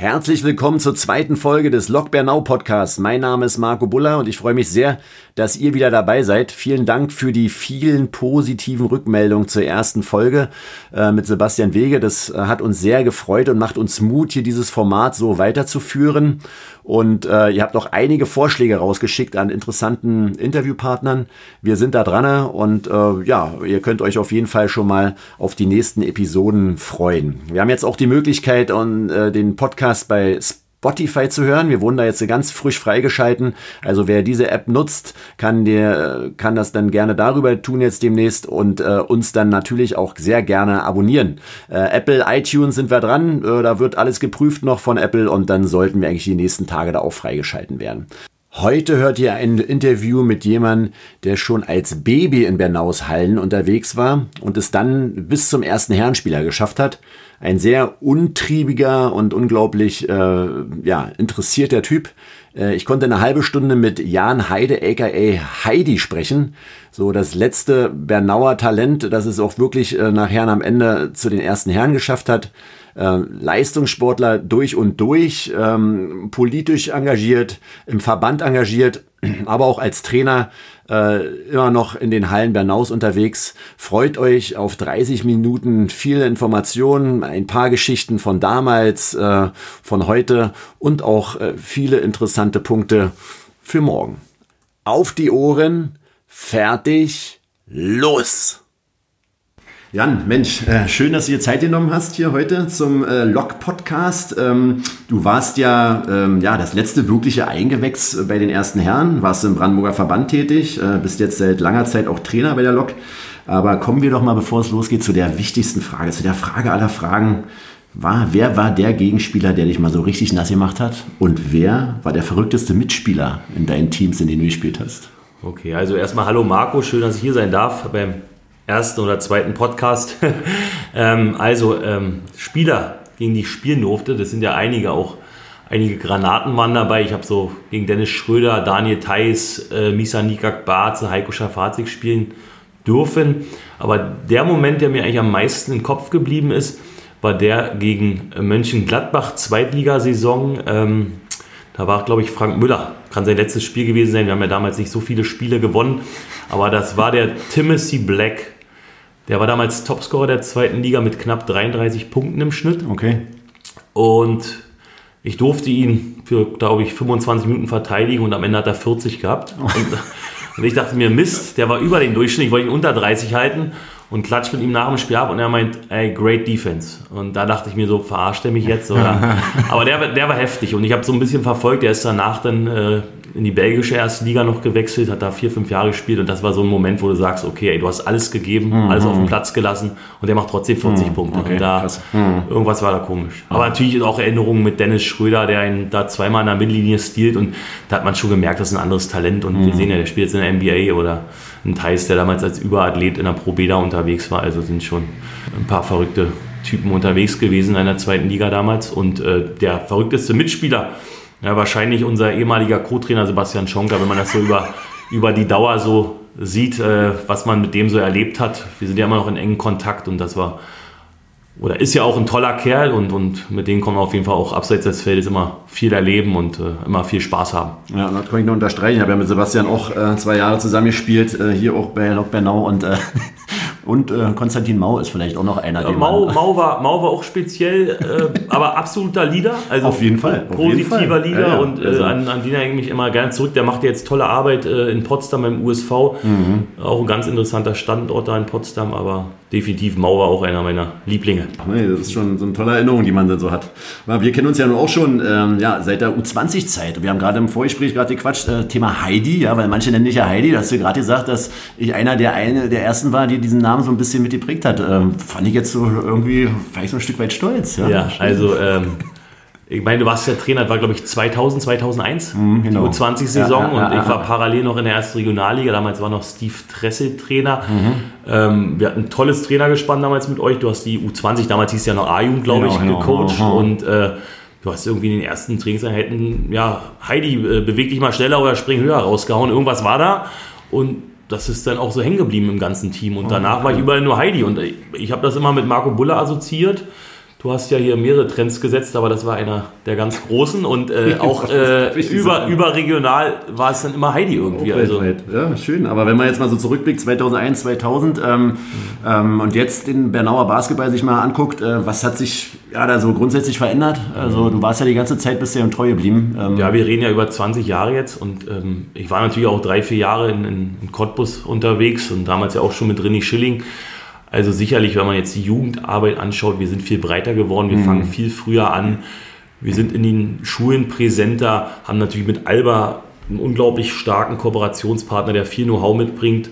Herzlich willkommen zur zweiten Folge des Lok Bernau Podcasts. Mein Name ist Marco Buller und ich freue mich sehr, dass ihr wieder dabei seid. Vielen Dank für die vielen positiven Rückmeldungen zur ersten Folge äh, mit Sebastian Wege. Das äh, hat uns sehr gefreut und macht uns Mut, hier dieses Format so weiterzuführen. Und äh, ihr habt auch einige Vorschläge rausgeschickt an interessanten Interviewpartnern. Wir sind da dran und äh, ja, ihr könnt euch auf jeden Fall schon mal auf die nächsten Episoden freuen. Wir haben jetzt auch die Möglichkeit, und, äh, den Podcast bei Spotify zu hören. Wir wurden da jetzt ganz frisch freigeschalten. Also wer diese App nutzt, kann dir, kann das dann gerne darüber tun jetzt demnächst und äh, uns dann natürlich auch sehr gerne abonnieren. Äh, Apple, iTunes sind wir dran. Äh, da wird alles geprüft noch von Apple und dann sollten wir eigentlich die nächsten Tage da auch freigeschalten werden. Heute hört ihr ein Interview mit jemandem, der schon als Baby in Bernaus Hallen unterwegs war und es dann bis zum ersten Herrenspieler geschafft hat ein sehr untriebiger und unglaublich äh, ja, interessierter Typ. Äh, ich konnte eine halbe Stunde mit Jan Heide, aka Heidi, sprechen. So das letzte Bernauer Talent, das es auch wirklich äh, nachher am Ende zu den ersten Herren geschafft hat. Äh, Leistungssportler durch und durch, ähm, politisch engagiert, im Verband engagiert, aber auch als Trainer äh, immer noch in den Hallen Bernaus unterwegs. Freut euch auf 30 Minuten viele Informationen, ein paar Geschichten von damals, äh, von heute und auch äh, viele interessante Punkte für morgen. Auf die Ohren, fertig, los! Jan, Mensch, äh, schön, dass du dir Zeit genommen hast hier heute zum äh, Log-Podcast. Ähm, du warst ja, ähm, ja das letzte wirkliche Eingewächs bei den ersten Herren, warst im Brandenburger Verband tätig, äh, bist jetzt seit langer Zeit auch Trainer bei der Lok. Aber kommen wir doch mal, bevor es losgeht, zu der wichtigsten Frage, zu der Frage aller Fragen. War, wer war der Gegenspieler, der dich mal so richtig nass gemacht hat? Und wer war der verrückteste Mitspieler in deinen Teams, in denen du gespielt hast? Okay, also erstmal hallo Marco, schön, dass ich hier sein darf beim ersten oder zweiten Podcast. ähm, also ähm, Spieler, gegen die ich spielen durfte, das sind ja einige auch. Einige Granaten waren dabei. Ich habe so gegen Dennis Schröder, Daniel Theiss, äh, Misa Nikak Barze, Heiko Schafazik spielen dürfen. Aber der Moment, der mir eigentlich am meisten im Kopf geblieben ist, war der gegen Mönchengladbach, Zweitligasaison. Ähm, da war, glaube ich, Frank Müller. Kann sein letztes Spiel gewesen sein. Wir haben ja damals nicht so viele Spiele gewonnen. Aber das war der Timothy Black der war damals Topscorer der zweiten Liga mit knapp 33 Punkten im Schnitt. Okay. Und ich durfte ihn für, glaube ich, 25 Minuten verteidigen und am Ende hat er 40 gehabt. Oh. Und, und, ich dachte mir, Mist, der war über den Durchschnitt, ich wollte ihn unter 30 halten und klatscht mit ihm nach dem Spiel ab und er meint, ey, great defense. Und da dachte ich mir so, verarscht er mich jetzt? Oder? Aber der, der war heftig und ich habe so ein bisschen verfolgt, der ist danach dann äh, in die belgische erste Liga noch gewechselt, hat da vier, fünf Jahre gespielt und das war so ein Moment, wo du sagst, okay, ey, du hast alles gegeben, mhm. alles auf den Platz gelassen und der macht trotzdem 40 mhm. Punkte. Okay, und da, mhm. irgendwas war da komisch. Aber natürlich auch Erinnerungen mit Dennis Schröder, der ihn da zweimal in der Mittellinie stiehlt und da hat man schon gemerkt, das ist ein anderes Talent und wir mhm. sehen ja, der spielt jetzt in der NBA oder ein Thais, der damals als Überathlet in der Pro Beda unterwegs war, also sind schon ein paar verrückte Typen unterwegs gewesen in der zweiten Liga damals und äh, der verrückteste Mitspieler, ja, wahrscheinlich unser ehemaliger Co-Trainer Sebastian Schonker, wenn man das so über, über die Dauer so sieht, äh, was man mit dem so erlebt hat. Wir sind ja immer noch in engen Kontakt und das war, oder ist ja auch ein toller Kerl und, und mit dem kommen wir auf jeden Fall auch abseits des Feldes immer viel erleben und äh, immer viel Spaß haben. Ja, das kann ich nur unterstreichen. Ich habe ja mit Sebastian auch äh, zwei Jahre zusammen gespielt, äh, hier auch bei Lok Bernau und äh, Und äh, Konstantin Mau ist vielleicht auch noch einer. Ja, Mau, Mau, war, Mau war auch speziell, äh, aber absoluter Leader. Also auf jeden Fall. Auf positiver jeden Fall. Leader ja, ja. und äh, also. an, an den erinnere ich mich immer gerne zurück. Der macht jetzt tolle Arbeit in Potsdam im USV. Mhm. Auch ein ganz interessanter Standort da in Potsdam, aber definitiv Mau war auch einer meiner Lieblinge. Nee, das ist schon so eine tolle Erinnerung, die man dann so hat. Wir kennen uns ja nun auch schon ähm, ja, seit der U20-Zeit. Wir haben gerade im Vorgespräch gerade gequatscht, äh, Thema Heidi, ja, weil manche nennen dich ja Heidi. Da hast du gerade gesagt, dass ich einer der, eine der ersten war, die diesen Namen Namen so ein bisschen mitgeprägt hat. Ähm, fand ich jetzt so irgendwie, vielleicht so ein Stück weit stolz. Ja, ja also ähm, ich meine, du warst ja Trainer, das war glaube ich 2000, 2001, mhm, genau. die U20-Saison ja, ja, und ich war parallel noch in der ersten Regionalliga. Damals war noch Steve Tressel Trainer. Mhm. Ähm, wir hatten ein tolles Trainergespann damals mit euch. Du hast die U20, damals hieß es ja noch A-Jugend, glaube genau, ich, genau. gecoacht mhm. und äh, du hast irgendwie in den ersten Trainingseinheiten, ja, Heidi, äh, beweg dich mal schneller oder spring höher rausgehauen. Irgendwas war da und das ist dann auch so hängen geblieben im ganzen Team. Und danach war ich überall nur Heidi. Und ich habe das immer mit Marco Buller assoziiert, Du hast ja hier mehrere Trends gesetzt, aber das war einer der ganz großen und äh, auch äh, über, überregional war es dann immer Heidi irgendwie. Also. Ja, schön. Aber wenn man jetzt mal so zurückblickt, 2001, 2000 ähm, ähm, und jetzt den Bernauer Basketball sich mal anguckt, äh, was hat sich ja, da so grundsätzlich verändert? Also du warst ja die ganze Zeit bisher im treu geblieben. Ähm. Ja, wir reden ja über 20 Jahre jetzt und ähm, ich war natürlich auch drei, vier Jahre in, in, in Cottbus unterwegs und damals ja auch schon mit René Schilling. Also sicherlich, wenn man jetzt die Jugendarbeit anschaut, wir sind viel breiter geworden, wir mhm. fangen viel früher an, wir sind in den Schulen präsenter, haben natürlich mit Alba einen unglaublich starken Kooperationspartner, der viel Know-how mitbringt.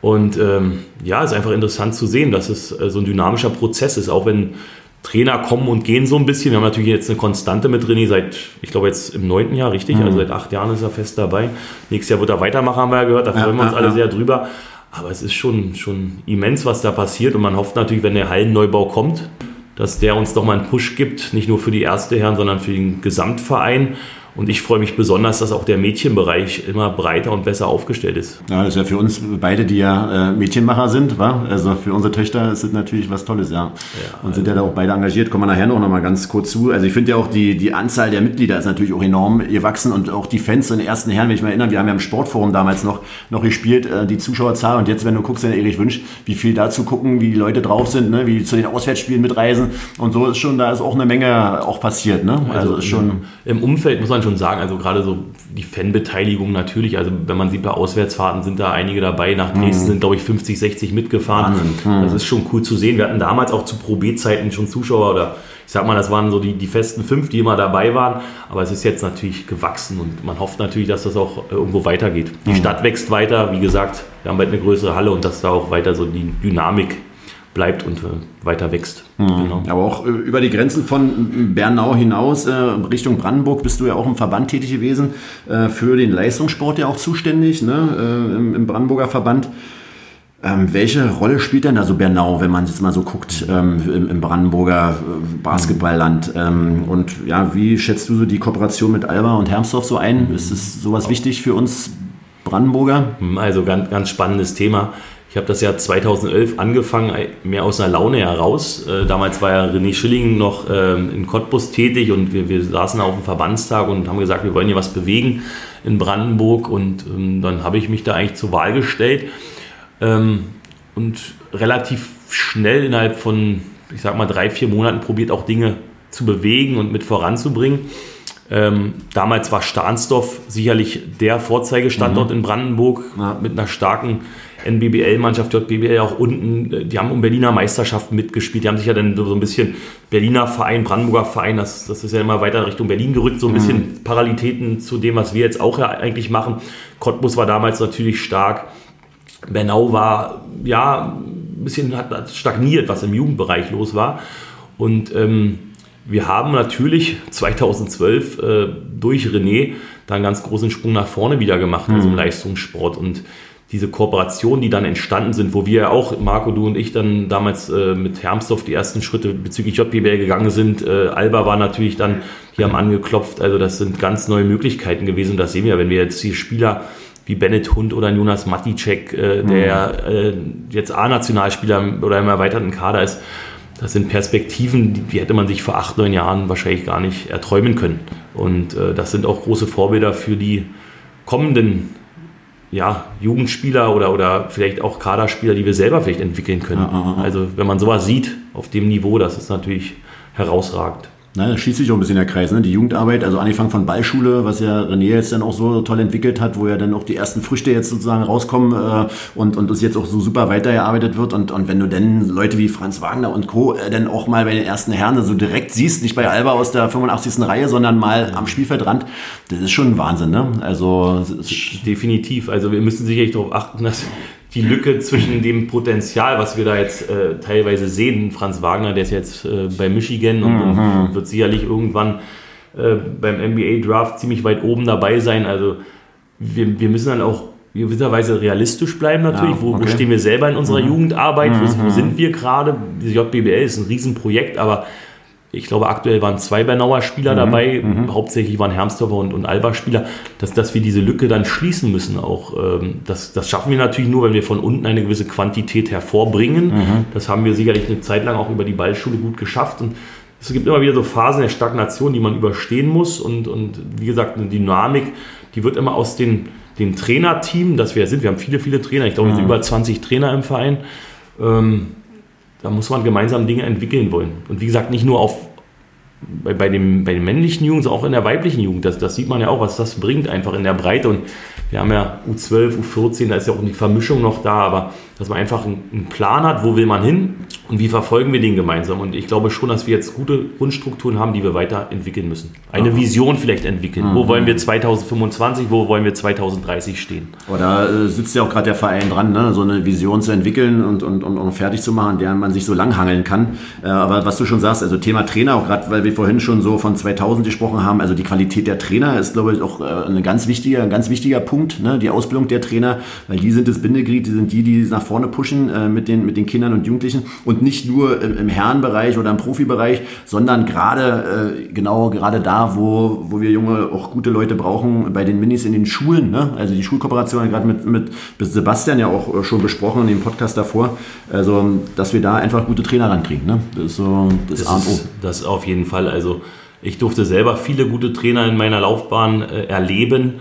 Und ähm, ja, es ist einfach interessant zu sehen, dass es äh, so ein dynamischer Prozess ist, auch wenn Trainer kommen und gehen so ein bisschen. Wir haben natürlich jetzt eine Konstante mit René seit, ich glaube jetzt im neunten Jahr, richtig? Mhm. Also seit acht Jahren ist er fest dabei. Nächstes Jahr wird er weitermachen, haben wir ja gehört. Da freuen ja, wir uns ja, alle ja. sehr drüber. Aber es ist schon, schon immens, was da passiert. Und man hofft natürlich, wenn der Hallenneubau kommt, dass der uns doch mal einen Push gibt, nicht nur für die erste Herren, sondern für den Gesamtverein. Und ich freue mich besonders, dass auch der Mädchenbereich immer breiter und besser aufgestellt ist. Ja, das ist ja für uns beide, die ja äh, Mädchenmacher sind, wa? also für unsere Töchter ist es natürlich was Tolles, ja. ja und sind ja da auch beide engagiert. Kommen wir nachher noch mal ganz kurz zu. Also ich finde ja auch die, die Anzahl der Mitglieder ist natürlich auch enorm gewachsen und auch die Fans in den ersten Herren, wenn ich mich erinnere, wir haben ja im Sportforum damals noch, noch gespielt, äh, die Zuschauerzahl und jetzt, wenn du guckst, in Erich Wünsch, wie viel dazu gucken, wie die Leute drauf sind, ne? wie zu den Auswärtsspielen mitreisen und so ist schon, da ist auch eine Menge auch passiert. Ne? Also, also ist schon im Umfeld muss man schon sagen, also gerade so die Fanbeteiligung natürlich, also wenn man sieht bei Auswärtsfahrten sind da einige dabei, nach Dresden mhm. sind glaube ich 50, 60 mitgefahren. Mhm. Das ist schon cool zu sehen. Wir hatten damals auch zu Pro B-Zeiten schon Zuschauer oder ich sag mal, das waren so die, die festen fünf, die immer dabei waren, aber es ist jetzt natürlich gewachsen und man hofft natürlich, dass das auch irgendwo weitergeht. Die mhm. Stadt wächst weiter, wie gesagt, wir haben bald eine größere Halle und dass da auch weiter so die Dynamik bleibt und äh, weiter wächst. Mhm. Genau. Aber auch äh, über die Grenzen von Bernau hinaus, äh, Richtung Brandenburg, bist du ja auch im Verband tätig gewesen, äh, für den Leistungssport ja auch zuständig, ne? Äh, im, Brandenburger Verband. Ähm, welche Rolle spielt denn da so Bernau, wenn man jetzt mal so guckt, ähm, im, im, Brandenburger äh, Basketballland? Ähm, und ja, wie schätzt du so die Kooperation mit Alba und Hermsdorf so ein? Ist es sowas wichtig für uns Brandenburger? Also ganz, ganz spannendes Thema. Ich habe das Jahr 2011 angefangen, mehr aus einer Laune heraus. Äh, damals war ja René Schilling noch ähm, in Cottbus tätig und wir, wir saßen auf dem Verbandstag und haben gesagt, wir wollen hier was bewegen in Brandenburg. Und ähm, dann habe ich mich da eigentlich zur Wahl gestellt ähm, und relativ schnell innerhalb von, ich sag mal, drei, vier Monaten probiert auch Dinge zu bewegen und mit voranzubringen. Ähm, damals war Stahnsdorf sicherlich der Vorzeigestandort mhm. in Brandenburg ja. mit einer starken NBBL-Mannschaft, JBL auch unten, äh, die haben um Berliner Meisterschaften mitgespielt. Die haben sich ja dann so ein bisschen Berliner Verein, Brandenburger Verein, das, das ist ja immer weiter Richtung Berlin gerückt, so ein bisschen mhm. Parallelitäten zu dem, was wir jetzt auch ja eigentlich machen. Cottbus war damals natürlich stark. Bernau war ja ein bisschen hat stagniert, was im Jugendbereich los war. Und ähm, wir haben natürlich 2012 äh, durch René da einen ganz großen Sprung nach vorne wieder gemacht, also im mhm. Leistungssport. Und diese Kooperationen, die dann entstanden sind, wo wir ja auch, Marco, du und ich, dann damals äh, mit Hermsdorf die ersten Schritte bezüglich JPBL gegangen sind. Äh, Alba war natürlich dann, die haben angeklopft. Also das sind ganz neue Möglichkeiten gewesen. Das sehen wir, wenn wir jetzt die Spieler wie Bennett Hund oder Jonas Maticek, äh, der äh, jetzt A-Nationalspieler oder im erweiterten Kader ist, das sind Perspektiven, die, die, hätte man sich vor acht, neun Jahren wahrscheinlich gar nicht erträumen können. Und äh, das sind auch große Vorbilder für die kommenden ja, Jugendspieler oder, oder vielleicht auch Kaderspieler, die wir selber vielleicht entwickeln können. Ah, ah, ah. Also wenn man sowas sieht auf dem Niveau, das ist natürlich herausragend. Na, da schließt sich auch ein bisschen der Kreis. Ne? Die Jugendarbeit, also angefangen von Ballschule, was ja René jetzt dann auch so toll entwickelt hat, wo ja dann auch die ersten Früchte jetzt sozusagen rauskommen äh, und, und das jetzt auch so super weitergearbeitet wird. Und, und wenn du dann Leute wie Franz Wagner und Co. Äh, dann auch mal bei den ersten Herren so direkt siehst, nicht bei Alba aus der 85. Reihe, sondern mal am Spielfeldrand, das ist schon ein Wahnsinn. Ne? Also Definitiv. Also wir müssen sicherlich darauf achten, dass die Lücke zwischen dem Potenzial, was wir da jetzt äh, teilweise sehen, Franz Wagner, der ist jetzt äh, bei Michigan und, mhm. und, wird sicherlich irgendwann äh, beim NBA-Draft ziemlich weit oben dabei sein. Also wir, wir müssen dann auch gewisserweise realistisch bleiben natürlich. Ja, okay. wo, wo, stehen wir selber in unserer mhm. Jugendarbeit? Wo, wo, mhm. sind wir gerade? Die JBL ist ein Riesenprojekt, aber Ich glaube, aktuell waren zwei Bernauer Spieler mhm. dabei, mhm. hauptsächlich waren Hermsdorfer und, und Alba Spieler, dass, dass wir diese Lücke dann schließen müssen auch. Ähm, das, das schaffen wir natürlich nur, wenn wir von unten eine gewisse Quantität hervorbringen. Mhm. Das haben wir sicherlich eine Zeit lang auch über die Ballschule gut geschafft und es gibt immer wieder so Phasen der Stagnation, die man überstehen muss und, und wie gesagt, eine Dynamik, die wird immer aus den, den Trainerteam, das wir sind, wir haben viele, viele Trainer, ich glaube, mhm. über 20 Trainer im Verein, ähm, da muss man gemeinsam Dinge entwickeln wollen. Und wie gesagt, nicht nur auf, bei, bei, dem, bei den männlichen Jugend, auch in der weiblichen Jugend. Das, das sieht man ja auch, was das bringt, einfach in der Breite. Und wir haben ja U12, U14, da ist ja auch die Vermischung noch da, aber dass man einfach einen Plan hat, wo will man hin und wie verfolgen wir den gemeinsam. Und ich glaube schon, dass wir jetzt gute Grundstrukturen haben, die wir weiterentwickeln müssen. Eine Aha. Vision vielleicht entwickeln. Mhm. Wo wollen wir 2025, wo wollen wir 2030 stehen? Oh, da äh, sitzt ja auch gerade der Verein dran, ne? so eine Vision zu entwickeln und, und, und, und fertig zu machen, der man sich so langhangeln kann. Äh, aber was du schon sagst, also Thema Trainer, auch gerade weil wir vorhin schon so von 2000 gesprochen haben, also die Qualität der Trainer ist, glaube ich, auch äh, ein ganz wichtiger, ein ganz wichtiger Punkt, ne? die Ausbildung der Trainer, weil die sind das Bindeglied, die sind die, die nach vorne pushen äh, mit, den, mit den Kindern und Jugendlichen und nicht nur im, im Herrenbereich oder im Profibereich, sondern gerade äh, genau gerade da, wo, wo wir junge, auch gute Leute brauchen, bei den Minis in den Schulen. Ne? Also die Schulkooperation gerade mit, mit Sebastian ja auch äh, schon besprochen in dem Podcast davor. Also, dass wir da einfach gute Trainer rankriegen. Ne? Das ist so das, das A und O. Das auf jeden Fall. Also ich durfte selber viele gute Trainer in meiner Laufbahn äh, erleben.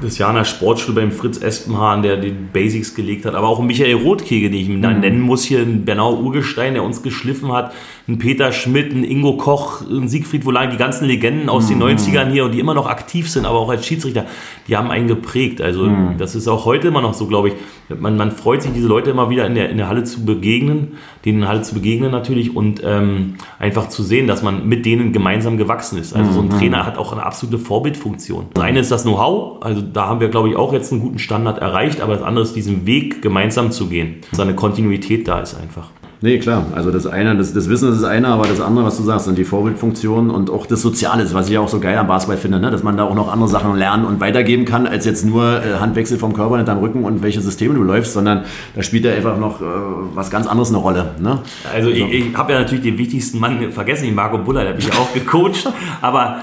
In der Sportschule beim Fritz Espenhahn, der die Basics gelegt hat, aber auch Michael Rothkege, den ich mhm. nennen muss, hier in Bernau Urgestein, der uns geschliffen hat, ein Peter Schmidt, ein Ingo Koch, ein Siegfried Wohlan, die ganzen Legenden aus mhm. den 90ern hier und die immer noch aktiv sind, aber auch als Schiedsrichter, die haben einen geprägt. Also mhm. das ist auch heute immer noch so, glaube ich. Man, man freut sich, diese Leute immer wieder in der, in der Halle zu begegnen, denen in der Halle zu begegnen natürlich und ähm, einfach zu sehen, dass man mit denen gemeinsam gewachsen ist. Also so ein mhm. Trainer hat auch eine absolute Vorbildfunktion. Das eine ist das Know-how, also da haben wir, glaube ich, auch jetzt einen guten Standard erreicht, aber das andere ist, diesen Weg gemeinsam zu gehen. Dass eine Kontinuität da ist einfach. Nee, klar. Also das eine, das, das Wissen ist das eine, aber das andere, was du sagst, sind die Vorbildfunktionen und auch das Soziale, was ich auch so geil am Basketball finde, ne? dass man da auch noch andere Sachen lernen und weitergeben kann, als jetzt nur äh, Handwechsel vom Körper hinterm Rücken und welche Systeme du läufst, sondern da spielt ja einfach noch äh, was ganz anderes eine Rolle. Ne? Also, also. ich, ich habe ja natürlich den wichtigsten Mann vergessen, den Marco Buller, der hat mich ja auch gecoacht, aber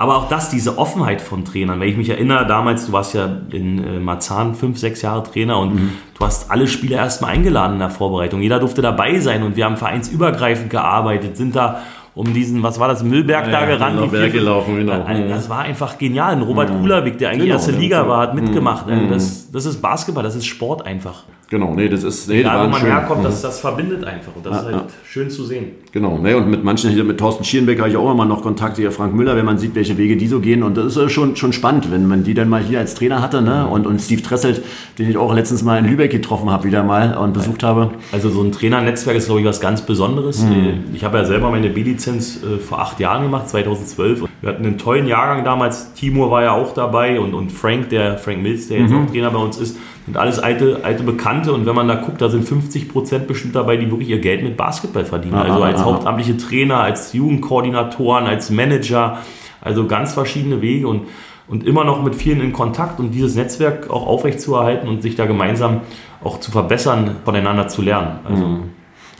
aber auch das, diese Offenheit von Trainern. Wenn ich mich erinnere, damals, du warst ja in äh, Marzahn fünf, sechs Jahre Trainer und mhm. du hast alle Spieler erstmal eingeladen in der Vorbereitung. Jeder durfte dabei sein und wir haben vereinsübergreifend gearbeitet, sind da um diesen, was war das, Müllberg ja, da gerannt. Genau, Berg gelaufen, genau. Das war einfach genial. Ein Robert mhm. Kulawik, der eigentlich genau, erste Liga war, hat mitgemacht. Mhm. Das, das ist Basketball, das ist Sport einfach. Genau, nee, das ist. Nee, Egal, wo man schön. herkommt, das, das verbindet einfach. Und das ja, ist halt ja. schön zu sehen. Genau, nee, und mit manchen, mit Thorsten Schierenbeck habe ich auch immer noch Kontakt, hier Frank Müller, wenn man sieht, welche Wege die so gehen. Und das ist schon, schon spannend, wenn man die dann mal hier als Trainer hatte. Ne? Und, und Steve Tresselt, den ich auch letztens mal in Lübeck getroffen habe, wieder mal und besucht habe. Also so ein Trainernetzwerk ist, glaube ich, was ganz Besonderes. Mhm. Ich habe ja selber meine B-Lizenz äh, vor acht Jahren gemacht, 2012. Wir hatten einen tollen Jahrgang damals. Timur war ja auch dabei und, und Frank, der Frank Mills, der jetzt mhm. auch Trainer bei uns ist sind alles alte, alte Bekannte und wenn man da guckt, da sind 50 Prozent bestimmt dabei, die wirklich ihr Geld mit Basketball verdienen. Aha, also als aha. hauptamtliche Trainer, als Jugendkoordinatoren, als Manager, also ganz verschiedene Wege und, und immer noch mit vielen in Kontakt und dieses Netzwerk auch aufrechtzuerhalten und sich da gemeinsam auch zu verbessern, voneinander zu lernen. Also, mhm.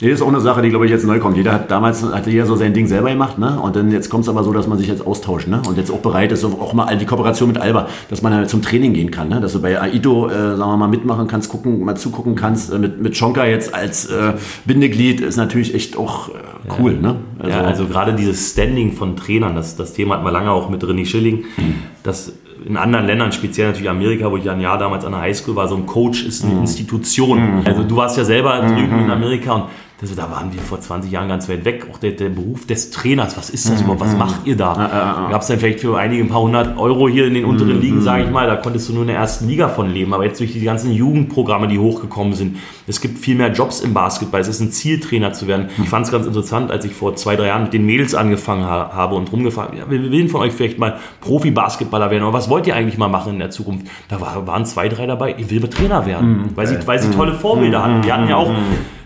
Nee, ist auch eine Sache, die, glaube ich, jetzt neu kommt. Jeder hat damals hatte jeder so sein Ding selber gemacht, ne? Und dann jetzt kommt es aber so, dass man sich jetzt austauscht, ne? Und jetzt auch bereit ist, auch mal die Kooperation mit Alba, dass man halt zum Training gehen kann, ne? Dass du bei Aido, äh, sagen wir mal, mitmachen kannst, gucken, mal zugucken kannst. Äh, mit, mit Schonka jetzt als äh, Bindeglied ist natürlich echt auch äh, cool, ja. ne? Also, ja, also gerade dieses Standing von Trainern, das, das Thema hat man lange auch mit René Schilling, mhm. das in anderen Ländern, speziell natürlich Amerika, wo ich ein Jahr damals an der Highschool war, so ein Coach ist eine mhm. Institution. Mhm. Also du warst ja selber drüben in mhm. Amerika und das, da waren wir vor 20 Jahren ganz weit weg. Auch der, der Beruf des Trainers, was ist das mhm. überhaupt? Was macht ihr da? Ja, Gab es dann vielleicht für einige ein paar hundert Euro hier in den unteren mhm. Ligen, sage ich mal, da konntest du nur in der ersten Liga von leben. Aber jetzt durch die ganzen Jugendprogramme, die hochgekommen sind, es gibt viel mehr Jobs im Basketball. Es ist ein Ziel, Trainer zu werden. Ich fand es ganz interessant, als ich vor zwei, drei Jahren mit den Mädels angefangen ha habe und rumgefahren, ja, wir will von euch vielleicht mal Profi-Basketballer werden. Aber was wollt ihr eigentlich mal machen in der Zukunft? Da war, waren zwei, drei dabei, ich will Trainer werden, mhm. weil, sie, weil sie tolle Vorbilder hatten. Die hatten ja auch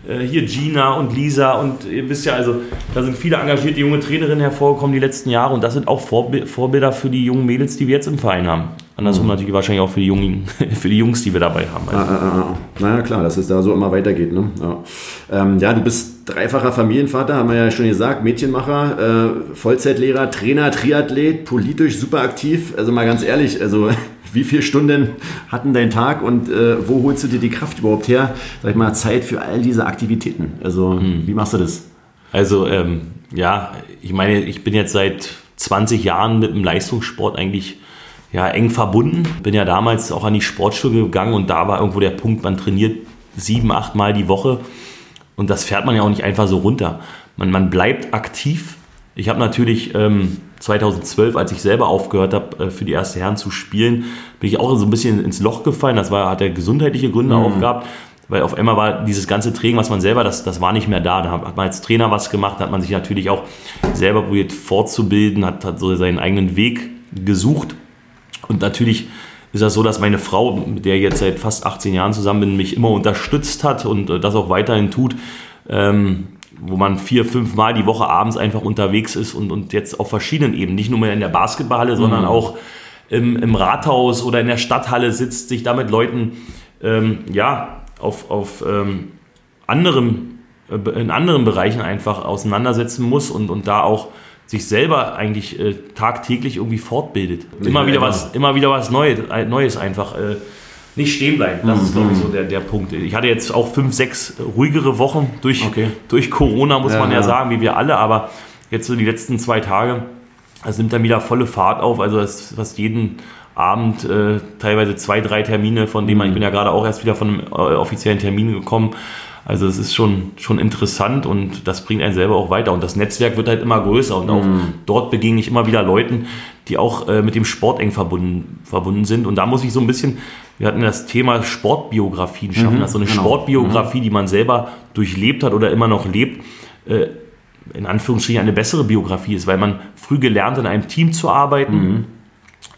hier Gina und Lisa und ihr wisst ja, also da sind viele engagierte junge Trainerinnen hervorgekommen die letzten Jahre und das sind auch Vorbilder für die jungen Mädels, die wir jetzt im Verein haben. Andersrum mhm. natürlich wahrscheinlich auch für die, Jungen, für die Jungs, die wir dabei haben. Also. Ah, ah, ah. Naja, klar, dass es da so immer weitergeht. Ne? Ja. Ähm, ja, du bist bist dreifacher Familienvater, haben wir ja schon gesagt, Mädchenmacher, äh, Vollzeitlehrer, Trainer, Triathlet, politisch super aktiv. Also mal ganz ehrlich, also wie viele Stunden hatten dein Tag und äh, wo holst du dir die Kraft überhaupt her? Sag ich mal, Zeit für all diese Aktivitäten. Also hm. wie machst du das? Also ähm, ja, ich meine, ich bin jetzt seit 20 Jahren mit dem Leistungssport eigentlich ja, eng verbunden. Bin ja damals auch an die Sportschule gegangen und da war irgendwo der Punkt, man trainiert sieben, acht Mal die Woche und das fährt man ja auch nicht einfach so runter. Man, man bleibt aktiv. Ich habe natürlich ähm, 2012, als ich selber aufgehört habe, äh, für die erste Herren zu spielen, bin ich auch so ein bisschen ins Loch gefallen. Das war, hat er gesundheitliche Gründe mhm. auch gehabt weil auf einmal war dieses ganze Training, was man selber, das, das war nicht mehr da. Da hat man als Trainer was gemacht, hat man sich natürlich auch selber probiert fortzubilden, hat, hat so seinen eigenen Weg gesucht. Und natürlich ist das so, dass meine Frau, mit der ich jetzt seit fast 18 Jahren zusammen bin, mich immer unterstützt hat und äh, das auch weiterhin tut. Ähm, wo man vier, fünf Mal die Woche abends einfach unterwegs ist und, und jetzt auf verschiedenen Ebenen, nicht nur mehr in der Basketballhalle, sondern mhm. auch im, im Rathaus oder in der Stadthalle sitzt, sich da mit Leuten ähm, ja, auf, auf ähm, anderem, äh, in anderen Bereichen einfach auseinandersetzen muss und, und da auch sich selber eigentlich äh, tagtäglich irgendwie fortbildet. Immer wieder was, immer wieder was Neues, äh, Neues einfach. Äh, nicht stehen bleiben. Das ist, glaube ich, so der, der Punkt. Ich hatte jetzt auch fünf, sechs ruhigere Wochen durch, okay. durch Corona, muss ja, man ja, ja, sagen, wie wir alle. Aber jetzt so die letzten zwei Tage, es nimmt dann wieder volle Fahrt auf. Also das, was jeden Abend äh, teilweise zwei, drei Termine, von denen man, ich mhm. bin ja gerade auch erst wieder von einem äh, offiziellen Termin gekommen. Also es ist schon, schon interessant und das bringt einen selber auch weiter. Und das Netzwerk wird halt immer größer und auch mm. dort begegne ich immer wieder Leuten, die auch äh, mit dem Sport eng verbunden, verbunden sind. Und da muss ich so ein bisschen, wir hatten das Thema Sportbiografien schaffen, mhm, also eine genau. Sportbiografie, mhm. die man selber durchlebt hat oder immer noch lebt, äh, in Anführungsstrichen eine bessere Biografie ist, weil man früh gelernt, in einem Team zu arbeiten. Mhm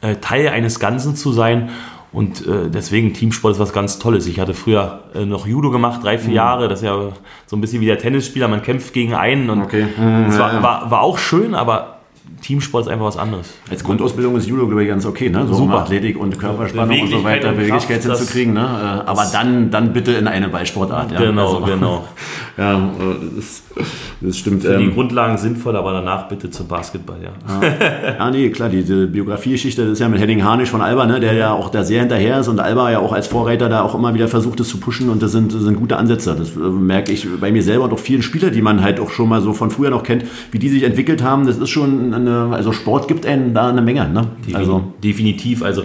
äh, Teil eines Ganzen zu sein. Und äh, deswegen Teamsport ist was ganz Tolles. Ich hatte früher äh, noch Judo gemacht, drei, vier mhm. Jahre. Das ist ja so ein bisschen wie der Tennisspieler. Man kämpft gegen einen. Und okay. Es war, war, war auch schön, aber Teamsport ist einfach was anderes. Als Grundausbildung ist Judo, glaube ich, ganz okay, ne? So Super. Athletik und Körperspannung und so weiter, und Beweglichkeit Kraft, hinzukriegen, ne? Äh, aber dann, dann bitte in eine Ballsportart, ja. Genau, also, genau. ja, äh, das, das stimmt. Für die ähm, Grundlagen sinnvoll, aber danach bitte zum Basketball, ja. Ja, ah, nee, klar, diese Biografiegeschichte, ist ja mit Henning Harnisch von Alba, ne? Der ja auch da sehr hinterher ist und Alba ja auch als Vorreiter da auch immer wieder versucht, das zu pushen und das sind, das sind gute Ansätze. Das äh, merke ich bei mir selber und auch vielen Spielern, die man halt auch schon mal so von früher noch kennt, wie die sich entwickelt haben. Das ist schon eine, also Sport gibt einen da eine Menge. Ne? Also. Definitiv. Also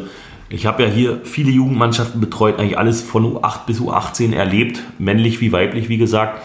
ich habe ja hier viele Jugendmannschaften betreut, eigentlich alles von U8 bis U18 erlebt, männlich wie weiblich, wie gesagt.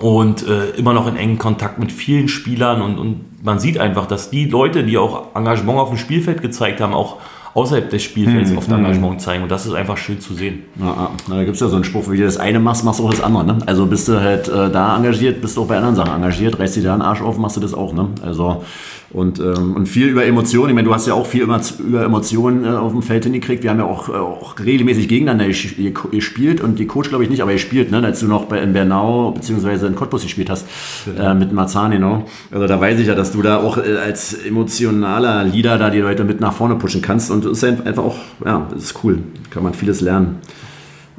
Und äh, immer noch in engen Kontakt mit vielen Spielern und, und man sieht einfach, dass die Leute, die auch Engagement auf dem Spielfeld gezeigt haben, auch außerhalb des Spielfelds hm, oft hm. Engagement zeigen. Und das ist einfach schön zu sehen. Ja, da gibt es ja so einen Spruch, wie du das eine machst, machst du auch das andere. Ne? Also bist du halt äh, da engagiert, bist du auch bei anderen Sachen engagiert, reißt dir da einen Arsch auf, machst du das auch. Ne? Also und, ähm, und viel über Emotionen. Ich meine, du hast ja auch viel über, über Emotionen äh, auf dem Feld hingekriegt. Wir haben ja auch, äh, auch regelmäßig gegeneinander gespielt und die Coach glaube ich nicht, aber ihr spielt, ne? als du noch bei, in Bernau bzw. in Cottbus gespielt hast genau. äh, mit Marzanino. Also da weiß ich ja, dass du da auch äh, als emotionaler Leader da die Leute mit nach vorne pushen kannst und das ist einfach auch, ja, das ist cool. Kann man vieles lernen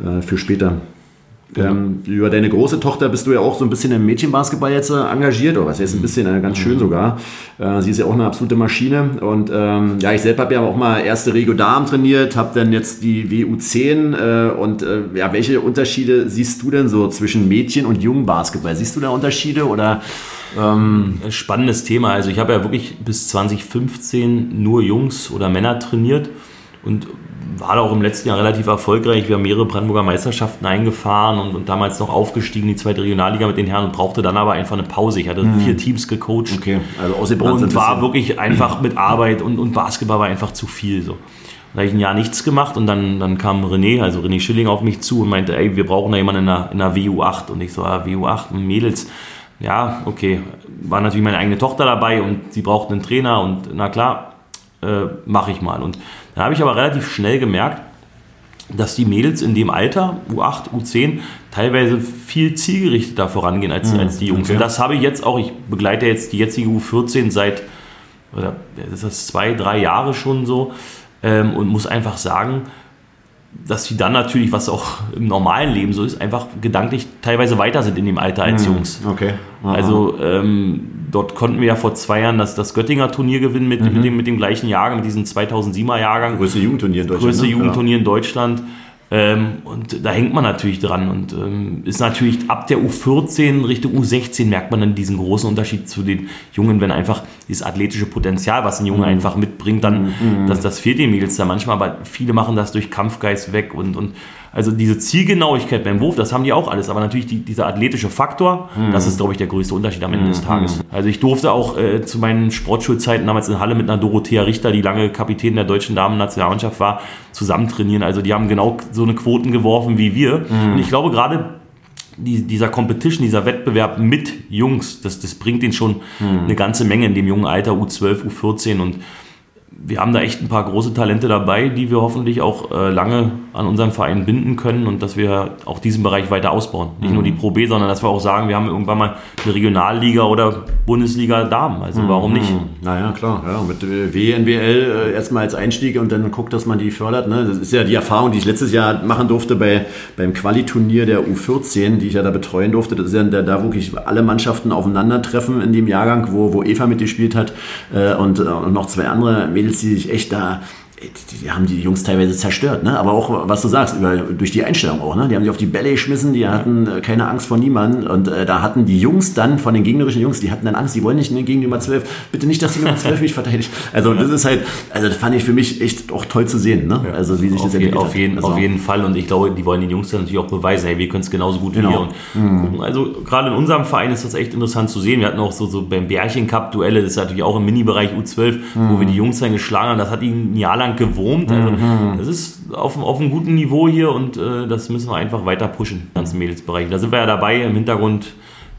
äh, für später. Genau. Ähm, über deine große Tochter bist du ja auch so ein bisschen im Mädchenbasketball jetzt äh, engagiert, oder was heißt ein bisschen, äh, ganz schön mhm. sogar. Äh, sie ist ja auch eine absolute Maschine. Und ähm, ja, ich selber habe ja auch mal erste Regio Damen trainiert, habe dann jetzt die WU10. Äh, und ja, welche Unterschiede siehst du denn so zwischen Mädchen und Jungbasketball? Siehst du da Unterschiede oder? Ähm Spannendes Thema. Also ich habe ja wirklich bis 2015 nur Jungs oder Männer trainiert und war auch im letzten Jahr relativ erfolgreich. Wir haben mehrere Brandenburger Meisterschaften eingefahren und, und damals noch aufgestiegen, die zweite Regionalliga mit den Herren und brauchte dann aber einfach eine Pause. Ich hatte mhm. vier Teams gecoacht okay. also und war wirklich einfach mit Arbeit und, und Basketball war einfach zu viel. So. Da habe ich ein Jahr nichts gemacht und dann, dann kam René, also René Schilling auf mich zu und meinte, ey, wir brauchen da jemanden in der, in der WU8. Und ich so, ah, WU8, Mädels. Ja, okay. War natürlich meine eigene Tochter dabei und sie brauchten einen Trainer und na klar, äh, mache ich mal. Und dann habe ich aber relativ schnell gemerkt, dass die Mädels in dem Alter, U8, U10, teilweise viel zielgerichteter vorangehen als, mhm, als die Jungs. Okay. Und das habe ich jetzt auch, ich begleite jetzt die jetzige U14 seit, oder das ist zwei, drei Jahre schon so ähm, und muss einfach sagen, dass sie dann natürlich, was auch im normalen Leben so ist, einfach gedanklich teilweise weiter sind in dem Alter als Hm, Jungs. Okay. Aha. Also ähm, dort konnten wir ja vor zwei Jahren das, das Göttinger Turnier gewinnen mit, mit, dem, mit dem gleichen Jahrgang, mit diesem 2007er Jahrgang. größte Jugendturnier in Deutschland. größte ne? Jugendturnier in Deutschland. Ähm, und da hängt man natürlich dran. Und ähm, ist natürlich ab der U14 Richtung U16 merkt man dann diesen großen Unterschied zu den Jungen, wenn einfach dieses athletische Potenzial, was ein Junge einfach mitbringt, dann, das, das fehlt den Mädels da manchmal, aber viele machen das durch Kampfgeist weg und, und also diese Zielgenauigkeit beim Wurf, das haben die auch alles, aber natürlich die, dieser athletische Faktor, das ist, glaube ich, der größte Unterschied am Ende des Tages. Also ich durfte auch äh, zu meinen Sportschulzeiten damals in Halle mit einer Dorothea Richter, die lange Kapitän der deutschen Damen-Nationalmannschaft war, zusammen trainieren. Also die haben genau so eine Quoten geworfen wie wir. Und ich glaube gerade die, dieser Competition, dieser Wettbewerb mit Jungs, das, das bringt ihnen schon eine ganze Menge in dem jungen Alter, U12, U14 und wir haben da echt ein paar große Talente dabei, die wir hoffentlich auch äh, lange an unseren Verein binden können und dass wir auch diesen Bereich weiter ausbauen. Nicht nur die Pro B, sondern dass wir auch sagen, wir haben irgendwann mal eine Regionalliga oder Bundesliga Damen. Also warum nicht? Naja, klar. Ja, mit WNBL äh, erstmal als Einstieg und dann guckt, dass man die fördert. Ne? Das ist ja die Erfahrung, die ich letztes Jahr machen durfte bei, beim Qualiturnier der U14, die ich ja da betreuen durfte. Das ist ja da, da wirklich alle Mannschaften aufeinandertreffen in dem Jahrgang, wo, wo Eva mitgespielt hat äh, und, äh, und noch zwei andere Mädels, die sich echt da die, die haben die Jungs teilweise zerstört, ne? aber auch, was du sagst, über, durch die Einstellung auch. Ne? Die haben sich auf die Bälle geschmissen, die hatten äh, keine Angst vor niemandem und äh, da hatten die Jungs dann, von den gegnerischen Jungs, die hatten dann Angst, die wollen nicht gegen die Nummer 12, bitte nicht, dass die Nummer 12 mich verteidigt. Also das ist halt, also das fand ich für mich echt auch toll zu sehen, ne? also wie sich das Auf, je, entwickelt auf, hat. jeden, also, auf jeden Fall und ich glaube, die wollen den Jungs dann natürlich auch beweisen, hey, wir können es genauso gut wie Genau. ihr. Und gucken. Also gerade in unserem Verein ist das echt interessant zu sehen. Wir hatten auch so, so beim Bärchen Cup Duelle, das ist natürlich auch im Mini-Bereich U12, wo wir die Jungs dann geschlagen haben. Das hat ihnen ein Jahr lang gewurmt. Also, Das ist auf, auf einem guten Niveau hier und äh, das müssen wir einfach weiter pushen, im ganzen Mädelsbereich. Da sind wir ja dabei im Hintergrund.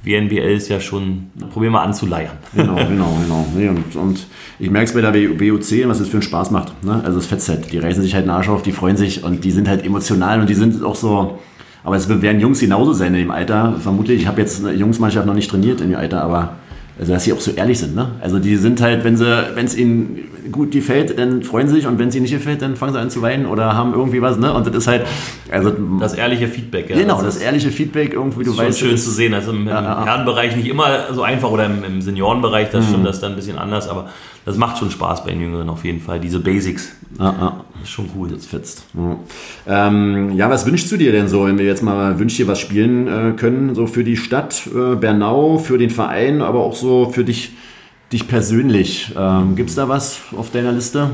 WNBL ist ja schon, probieren wir anzuleiern. Genau, genau, genau. Nee, und, und ich merke es bei der BOC, was es für einen Spaß macht. Ne? Also es fetzt halt. Die reißen sich halt einen Arsch auf, die freuen sich und die sind halt emotional und die sind auch so. Aber es werden Jungs genauso sein in dem Alter. Vermutlich, ich habe jetzt eine Jungsmannschaft noch nicht trainiert in dem Alter, aber also dass sie auch so ehrlich sind. Ne? Also die sind halt, wenn sie, wenn es ihnen gut gefällt, dann freuen sie sich und wenn es ihnen nicht gefällt, dann fangen sie an zu weinen oder haben irgendwie was. Ne? Und das ist halt, also Das ehrliche Feedback. Ja, genau, das das ehrliche Feedback irgendwie, du ist schon weißt, schön das- zu sehen. Also im, Ja, ja. Herrenbereich nicht immer so einfach oder im, im Seniorenbereich, das Mhm. stimmt, das ist dann ein bisschen anders, aber das macht schon Spaß bei den Jüngeren auf jeden Fall. Diese Basics, Ja, ja. Ist schon cool. Das fetzt. Ja. Ähm, ja, was wünschst du dir denn so, wenn wir jetzt mal wünsch dir was spielen äh, können, so für die Stadt äh, Bernau, für den Verein, aber auch so für dich, dich persönlich? Ähm, Gibt es da was auf deiner Liste?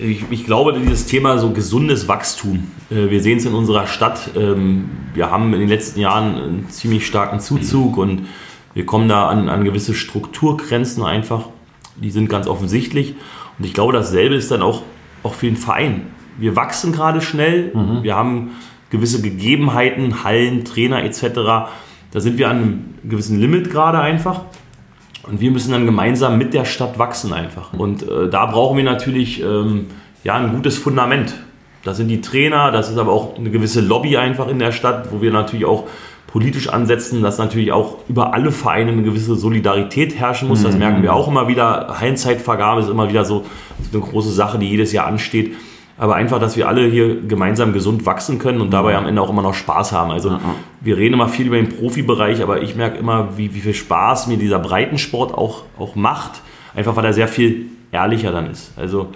Ich, ich glaube, dieses Thema so gesundes Wachstum, äh, wir sehen es in unserer Stadt. Ähm, wir haben in den letzten Jahren einen ziemlich starken Zuzug und wir kommen da an, an gewisse Strukturgrenzen einfach. Die sind ganz offensichtlich. Und ich glaube, dasselbe ist dann auch, auch für den Verein. Wir wachsen gerade schnell. Wir haben gewisse Gegebenheiten, Hallen, Trainer etc. Da sind wir an einem gewissen Limit gerade einfach. Und wir müssen dann gemeinsam mit der Stadt wachsen einfach. Und äh, da brauchen wir natürlich ähm, ja, ein gutes Fundament. Das sind die Trainer, das ist aber auch eine gewisse Lobby einfach in der Stadt, wo wir natürlich auch politisch ansetzen, dass natürlich auch über alle Vereine eine gewisse Solidarität herrschen muss. Das merken wir auch immer wieder. Hallenzeitvergabe ist immer wieder so so eine große Sache, die jedes Jahr ansteht. Aber einfach, dass wir alle hier gemeinsam gesund wachsen können und dabei am Ende auch immer noch Spaß haben. Also wir reden immer viel über den Profibereich, aber ich merke immer, wie, wie viel Spaß mir dieser Breitensport auch, auch macht. Einfach weil er sehr viel ehrlicher dann ist. Also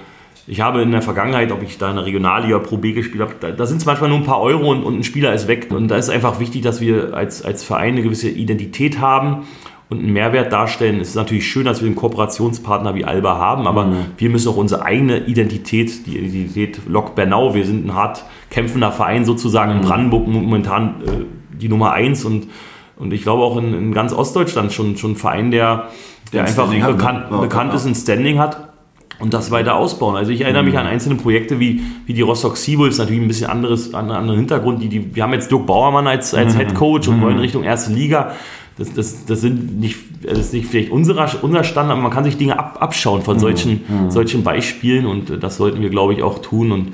ich habe in der Vergangenheit, ob ich da in der Regionalliga Pro B gespielt habe, da, da sind es manchmal nur ein paar Euro und, und ein Spieler ist weg. Und da ist einfach wichtig, dass wir als, als Verein eine gewisse Identität haben und einen Mehrwert darstellen. Es ist natürlich schön, dass wir einen Kooperationspartner wie Alba haben, aber wir müssen auch unsere eigene Identität, die Identität Lok Bernau, wir sind ein hart kämpfender Verein sozusagen in Brandenburg momentan äh, die Nummer eins und, und ich glaube auch in, in ganz Ostdeutschland schon, schon ein Verein, der, der ein einfach ne? bekannt, bekannt ist, ein Standing hat und das weiter ausbauen. Also ich erinnere mich an einzelne Projekte wie, wie die Rostock Seawolves, natürlich ein bisschen anderes, an- anderen Hintergrund. Die, die, wir haben jetzt Dirk Bauermann als, als Head Coach und wollen Richtung erste Liga. Das, das, das sind nicht, das ist nicht vielleicht unserer, unser Standard, aber man kann sich Dinge ab, abschauen von solchen, solchen Beispielen und äh, das sollten wir, glaube ich, auch tun und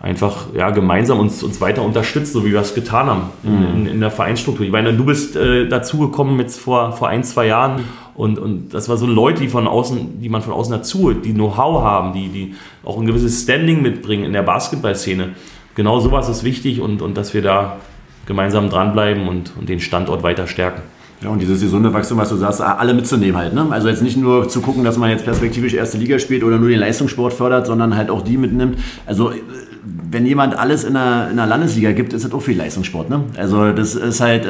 einfach ja, gemeinsam uns, uns weiter unterstützen, so wie wir es getan haben in, in, in der Vereinsstruktur. Ich meine, du bist äh, dazugekommen jetzt vor, vor ein, zwei Jahren und, und das war so Leute, die von außen, die man von außen dazu, die Know-how haben, die, die auch ein gewisses Standing mitbringen in der Basketballszene, genau sowas ist wichtig und, und dass wir da gemeinsam dranbleiben und, und den Standort weiter stärken. Ja, und dieses gesunde Wachstum, was du sagst, alle mitzunehmen halt. Ne? Also jetzt nicht nur zu gucken, dass man jetzt perspektivisch erste Liga spielt oder nur den Leistungssport fördert, sondern halt auch die mitnimmt. Also wenn jemand alles in der, in der Landesliga gibt, ist das auch viel Leistungssport. Ne? Also das ist halt, äh,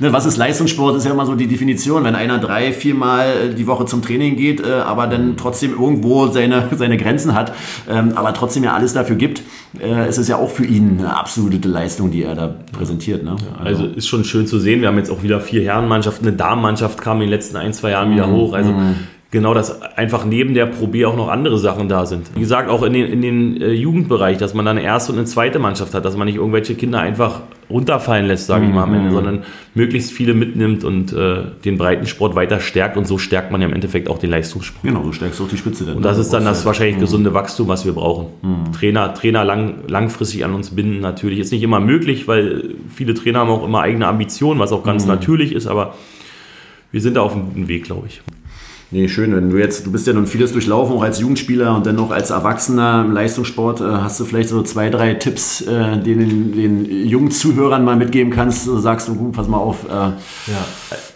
ne, was ist Leistungssport, ist ja immer so die Definition. Wenn einer drei, viermal die Woche zum Training geht, äh, aber dann trotzdem irgendwo seine, seine Grenzen hat, ähm, aber trotzdem ja alles dafür gibt, äh, ist es ja auch für ihn eine absolute Leistung, die er da präsentiert. Ne? Also, also ist schon schön zu sehen. Wir haben jetzt auch wieder vier Herrenmannschaften, eine Damenmannschaft kam in den letzten ein, zwei Jahren wieder mhm. hoch. Also mhm genau, dass einfach neben der Pro B auch noch andere Sachen da sind. Wie gesagt, auch in den, in den äh, Jugendbereich, dass man dann eine erste und eine zweite Mannschaft hat, dass man nicht irgendwelche Kinder einfach runterfallen lässt, sage ich mal am Ende, mhm. sondern möglichst viele mitnimmt und äh, den Breitensport weiter stärkt und so stärkt man ja im Endeffekt auch den Leistungssport. Genau, du stärkst auch die Spitze dann. Und das ist dann das wahrscheinlich mhm. gesunde Wachstum, was wir brauchen. Mhm. Trainer, Trainer lang, langfristig an uns binden natürlich ist nicht immer möglich, weil viele Trainer haben auch immer eigene Ambitionen, was auch ganz mhm. natürlich ist, aber wir sind da auf einem guten Weg, glaube ich. Nee, schön. Wenn du jetzt, du bist ja nun vieles durchlaufen, auch als Jugendspieler und dann noch als Erwachsener im Leistungssport. Äh, hast du vielleicht so zwei, drei Tipps, äh, die den, den jungen Zuhörern mal mitgeben kannst? Sagst du, pass mal auf. Äh, ja,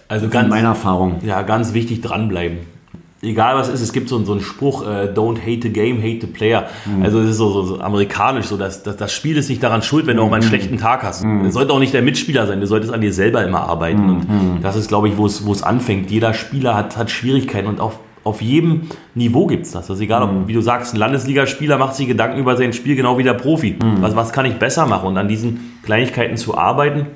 also ganz, meiner Erfahrung. Ja, ganz wichtig dranbleiben egal was ist, es gibt so, so einen Spruch, äh, don't hate the game, hate the player. Mhm. Also es ist so, so, so, amerikanisch, so dass, dass das Spiel ist nicht daran schuld, wenn du auch mal einen mhm. schlechten Tag hast. Mhm. Es sollte auch nicht der Mitspieler sein, du solltest an dir selber immer arbeiten. Mhm. Und das ist, glaube ich, wo es, anfängt. Jeder Spieler hat, hat Schwierigkeiten und auf, auf jedem Niveau gibt es das. Das ist egal, ob, mhm. wie du sagst, ein Landesligaspieler macht sich Gedanken über sein Spiel genau wie der Profi. Mhm. Was, was kann ich besser machen? Und an diesen Kleinigkeiten zu arbeiten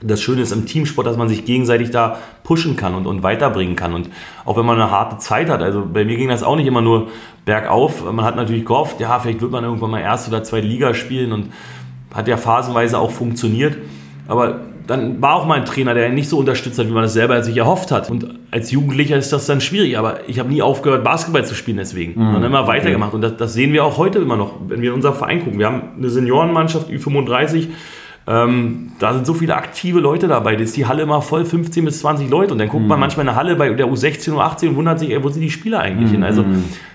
das Schöne ist im Teamsport, dass man sich gegenseitig da pushen kann und, und weiterbringen kann. Und auch wenn man eine harte Zeit hat, also bei mir ging das auch nicht immer nur bergauf. Man hat natürlich gehofft, ja, vielleicht wird man irgendwann mal erste oder zweite Liga spielen und hat ja phasenweise auch funktioniert. Aber dann war auch mal ein Trainer, der nicht so unterstützt hat, wie man es selber sich erhofft hat. Und als Jugendlicher ist das dann schwierig. Aber ich habe nie aufgehört, Basketball zu spielen deswegen. Mhm. Und dann immer weitergemacht. Und das, das sehen wir auch heute immer noch, wenn wir in unser Verein gucken. Wir haben eine Seniorenmannschaft, Ü35, ähm, da sind so viele aktive Leute dabei. Da ist die Halle immer voll, 15 bis 20 Leute. Und dann guckt mhm. man manchmal in der Halle bei der U16, U18 und wundert sich, ey, wo sind die Spieler eigentlich mhm. hin? Also,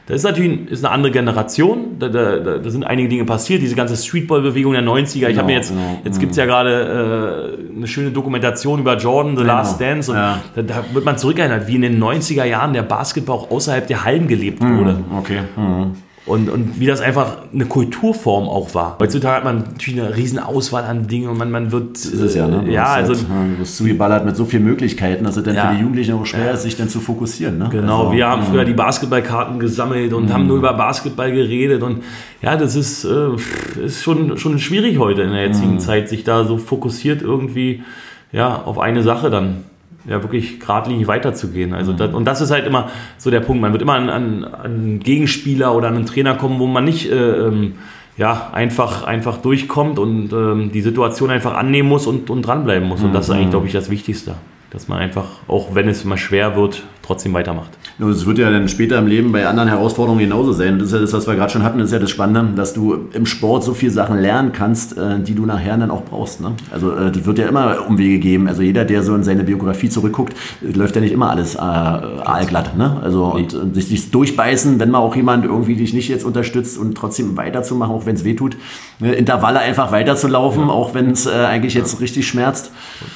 das ist natürlich ist eine andere Generation. Da, da, da, sind einige Dinge passiert. Diese ganze Streetball-Bewegung der 90er. Genau, ich habe mir jetzt, genau. jetzt gibt es ja gerade äh, eine schöne Dokumentation über Jordan, The genau. Last Dance. Und ja. da, da, wird man zurückerinnert, wie in den 90er Jahren der Basketball auch außerhalb der Hallen gelebt mhm. wurde. Okay. Mhm. Und, und wie das einfach eine Kulturform auch war. Heutzutage hat man natürlich eine riesen Auswahl an Dingen und man, man wird. Das ist es ja, ne? ja, also. Halt, du wirst zugeballert mit so vielen Möglichkeiten, dass es dann ja. für die Jugendlichen auch schwer ist, sich dann zu fokussieren. Ne? Genau, also, wir haben früher die Basketballkarten gesammelt und haben nur über Basketball geredet und ja, das ist, äh, ist schon, schon schwierig heute in der jetzigen mhm. Zeit, sich da so fokussiert irgendwie ja, auf eine Sache dann ja, wirklich geradlinig weiterzugehen. Also das, und das ist halt immer so der Punkt. Man wird immer an, an, an Gegenspieler oder an einen Trainer kommen, wo man nicht äh, ähm, ja, einfach, einfach durchkommt und ähm, die Situation einfach annehmen muss und, und dranbleiben muss. Und das ist eigentlich, mhm. glaube ich, das Wichtigste. Dass man einfach, auch wenn es mal schwer wird, trotzdem weitermacht. Es wird ja dann später im Leben bei anderen Herausforderungen genauso sein. Das ist ja das, was wir gerade schon hatten, das ist ja das Spannende, dass du im Sport so viele Sachen lernen kannst, äh, die du nachher dann auch brauchst. Ne? Also äh, das wird ja immer Umwege geben. Also jeder, der so in seine Biografie zurückguckt, läuft ja nicht immer alles äh, aalglatt. Ne? Also und, und sich, sich durchbeißen, wenn mal auch jemand irgendwie dich nicht jetzt unterstützt und trotzdem weiterzumachen, auch wenn es wehtut. Ne? Intervalle einfach weiterzulaufen, ja. auch wenn es äh, eigentlich jetzt richtig schmerzt.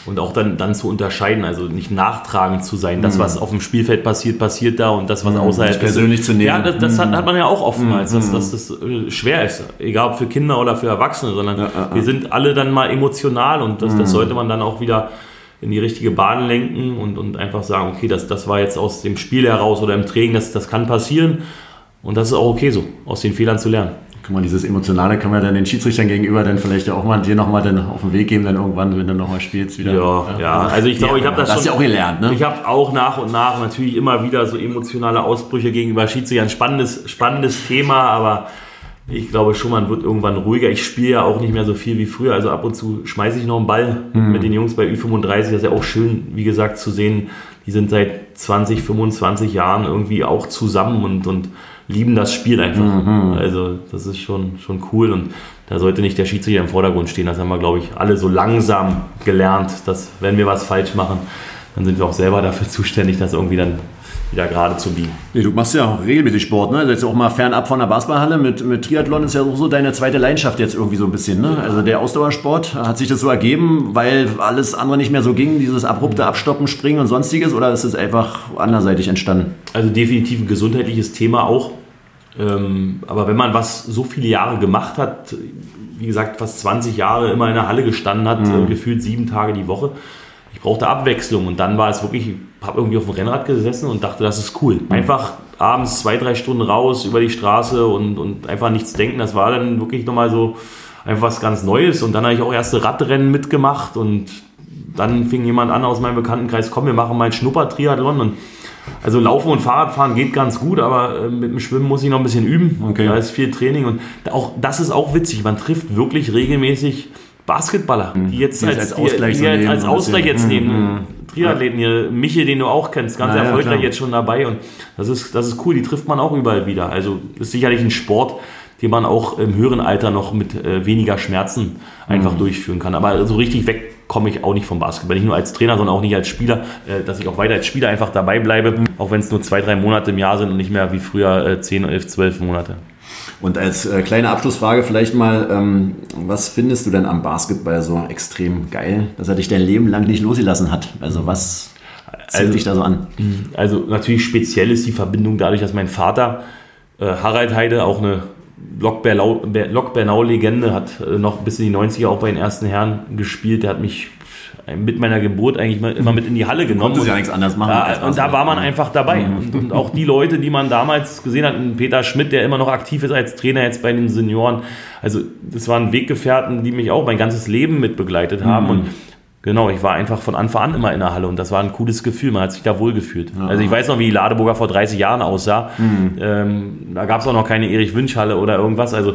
Und auch dann, dann zu unterscheiden, also nicht nachtragend zu sein. Das, mhm. was auf dem Spiel Spielfeld passiert, passiert da und das, was mhm, außerhalb persönlich zu nehmen. Ja, das, das hat, hat, man ja auch oftmals, dass, mhm. dass das äh, schwer ist. Egal ob für Kinder oder für Erwachsene, sondern ja, wir sind alle dann mal emotional und das, das mhm. sollte man dann auch wieder in die richtige Bahn lenken und, und einfach sagen, okay, das, das war jetzt aus dem Spiel heraus oder im Training, das, das kann passieren und das ist auch okay so, aus den Fehlern zu lernen kann man dieses Emotionale kann man dann den Schiedsrichtern gegenüber dann vielleicht ja auch mal dir nochmal dann auf den Weg geben, dann irgendwann, wenn du nochmal spielst wieder. Ja, ja. Also ich glaube, ich habe das, das schon. ja auch gelernt, ne? Ich habe auch nach und nach natürlich immer wieder so emotionale Ausbrüche gegenüber Schiedsrichtern. Spannendes, spannendes Thema, aber ich glaube schon, man wird irgendwann ruhiger. Ich spiele ja auch nicht mehr so viel wie früher. Also ab und zu schmeiße ich noch einen Ball mhm. mit den Jungs bei Ü35. Das ist ja auch schön, wie gesagt, zu sehen. Die sind seit 20, 25 Jahren irgendwie auch zusammen und, und lieben das Spiel einfach. Mhm. Also das ist schon, schon cool und da sollte nicht der Schiedsrichter im Vordergrund stehen. Das haben wir, glaube ich, alle so langsam gelernt, dass wenn wir was falsch machen, dann sind wir auch selber dafür zuständig, das irgendwie dann wieder gerade zu biegen. Nee, du machst ja auch regelmäßig Sport, ne? Also jetzt auch mal fernab von der Basketballhalle. Mit, mit Triathlon ist ja auch so deine zweite Leidenschaft jetzt irgendwie so ein bisschen, ne? Also der Ausdauersport, hat sich das so ergeben, weil alles andere nicht mehr so ging, dieses abrupte Abstoppen, Springen und sonstiges, oder ist es einfach anderseitig entstanden? Also definitiv ein gesundheitliches Thema auch. Ähm, aber wenn man was so viele Jahre gemacht hat, wie gesagt, fast 20 Jahre immer in der Halle gestanden hat, mhm. gefühlt sieben Tage die Woche, ich brauchte Abwechslung und dann war es wirklich, ich habe irgendwie auf dem Rennrad gesessen und dachte, das ist cool. Einfach abends zwei, drei Stunden raus über die Straße und, und einfach nichts denken. Das war dann wirklich nochmal so einfach was ganz Neues. Und dann habe ich auch erste Radrennen mitgemacht und dann fing jemand an aus meinem Bekanntenkreis, komm, wir machen mal einen Schnuppertriathlon und also Laufen und Fahrradfahren geht ganz gut, aber äh, mit dem Schwimmen muss ich noch ein bisschen üben. Okay. Da ist viel Training und auch das ist auch witzig. Man trifft wirklich regelmäßig Basketballer, die mhm. jetzt die als, als, Ausgleich, die, die als Ausgleich jetzt mhm. nehmen. Mhm. Triathleten hier, Michi, den du auch kennst, ganz Na, erfolgreich ja, jetzt schon dabei und das ist, das ist cool, die trifft man auch überall wieder. Also ist sicherlich ein Sport, den man auch im höheren Alter noch mit äh, weniger Schmerzen einfach mhm. durchführen kann. Aber so richtig weg komme ich auch nicht vom Basketball. Nicht nur als Trainer, sondern auch nicht als Spieler, äh, dass ich auch weiter als Spieler einfach dabei bleibe, mhm. auch wenn es nur zwei, drei Monate im Jahr sind und nicht mehr wie früher äh, 10, 11, 12 Monate. Und als äh, kleine Abschlussfrage vielleicht mal, ähm, was findest du denn am Basketball so extrem geil, dass er dich dein Leben lang nicht losgelassen hat? Also was zieht also, dich da so an? Also natürlich speziell ist die Verbindung dadurch, dass mein Vater äh, Harald Heide auch eine Lok Bernau-Legende, hat äh, noch bis in die 90er auch bei den ersten Herren gespielt. Der hat mich mit meiner Geburt eigentlich immer mit in die Halle genommen. Konnte ja nichts anderes machen. Ja, und da war man einfach dabei. Mhm. Und, und, auch die Leute, die man damals gesehen hat, Peter Schmidt, der immer noch aktiv ist als Trainer jetzt bei den Senioren. Also das waren Weggefährten, die mich auch mein ganzes Leben mit begleitet haben. Mhm. Und Genau, ich war einfach von Anfang an immer in der Halle und das war ein cooles Gefühl. Man hat sich da wohl gefühlt. Ja. Also ich weiß noch, wie die Ladeburger vor 30 Jahren aussah. Mhm. Ähm, da gab es auch noch keine Erich Wünsch Halle oder irgendwas. Also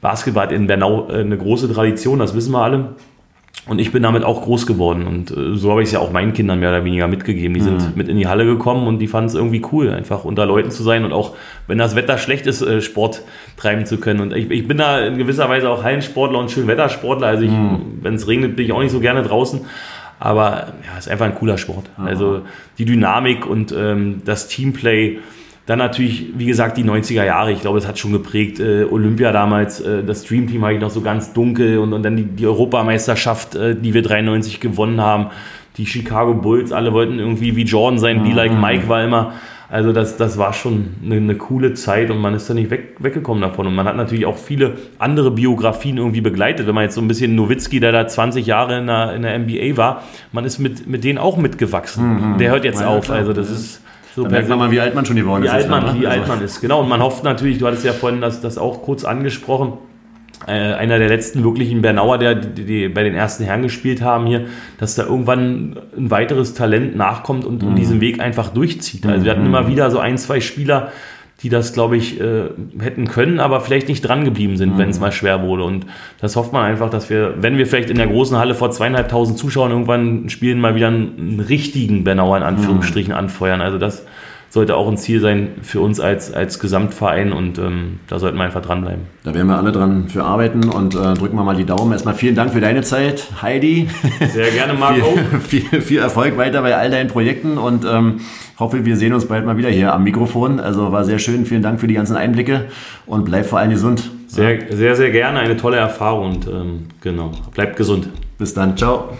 Basketball hat in Bernau äh, eine große Tradition, das wissen wir alle. Und ich bin damit auch groß geworden. Und äh, so habe ich es ja auch meinen Kindern mehr oder weniger mitgegeben. Die mhm. sind mit in die Halle gekommen und die fanden es irgendwie cool, einfach unter Leuten zu sein und auch, wenn das Wetter schlecht ist, äh, Sport treiben zu können. Und ich, ich bin da in gewisser Weise auch Hallensportler und Schönwettersportler. Also mhm. wenn es regnet, bin ich auch nicht so gerne draußen. Aber ja, es ist einfach ein cooler Sport. Aha. Also die Dynamik und ähm, das Teamplay dann natürlich, wie gesagt, die 90er Jahre. Ich glaube, das hat schon geprägt. Äh, Olympia damals, äh, das Streamteam habe ich noch so ganz dunkel und, und dann die, die Europameisterschaft, äh, die wir 93 gewonnen haben. Die Chicago Bulls, alle wollten irgendwie wie Jordan sein, wie like Mike war immer. Also das, das war schon eine, eine, coole Zeit und man ist da nicht weg, weggekommen davon. Und man hat natürlich auch viele andere Biografien irgendwie begleitet. Wenn man jetzt so ein bisschen Nowitzki, der da 20 Jahre in der, in der NBA war, man ist mit, mit denen auch mitgewachsen. Mhm. Der hört jetzt ja, auf. Klar. Also das ist so da merkt man mal, wie alt man schon geworden wie ist. Alt man, ne? wie alt man ist, genau. Und man hofft natürlich, du hattest ja vorhin das, das auch kurz angesprochen, äh, einer der letzten wirklichen Bernauer, der die, die, bei den ersten Herren gespielt haben hier, dass da irgendwann ein weiteres Talent nachkommt und, mhm. diesen Weg einfach durchzieht. Also wir hatten mhm. immer wieder so ein, zwei Spieler, die das, glaube ich, äh, hätten können, aber vielleicht nicht dran geblieben sind, mhm. wenn es mal schwer wurde. Und das hofft man einfach, dass wir, wenn wir vielleicht in der großen Halle vor zweieinhalbtausend Zuschauern irgendwann spielen, mal wieder einen, einen richtigen Bernauer in Anführungsstrichen mhm. anfeuern. Also das sollte auch ein Ziel sein für uns als, als Gesamtverein und ähm, da sollten wir einfach dranbleiben. Da werden wir alle dran für arbeiten und äh, drücken wir mal die Daumen. Erstmal vielen Dank für deine Zeit, Heidi. Sehr gerne, Marco. viel, viel, viel, Erfolg weiter bei all deinen Projekten und ähm, hoffe, wir sehen uns bald mal wieder hier am Mikrofon. Also war sehr schön. Vielen Dank für die ganzen Einblicke und bleib vor allem gesund. Sehr, sehr, sehr gerne. Eine tolle Erfahrung und ähm, genau. Bleibt gesund. Bis dann. Ciao.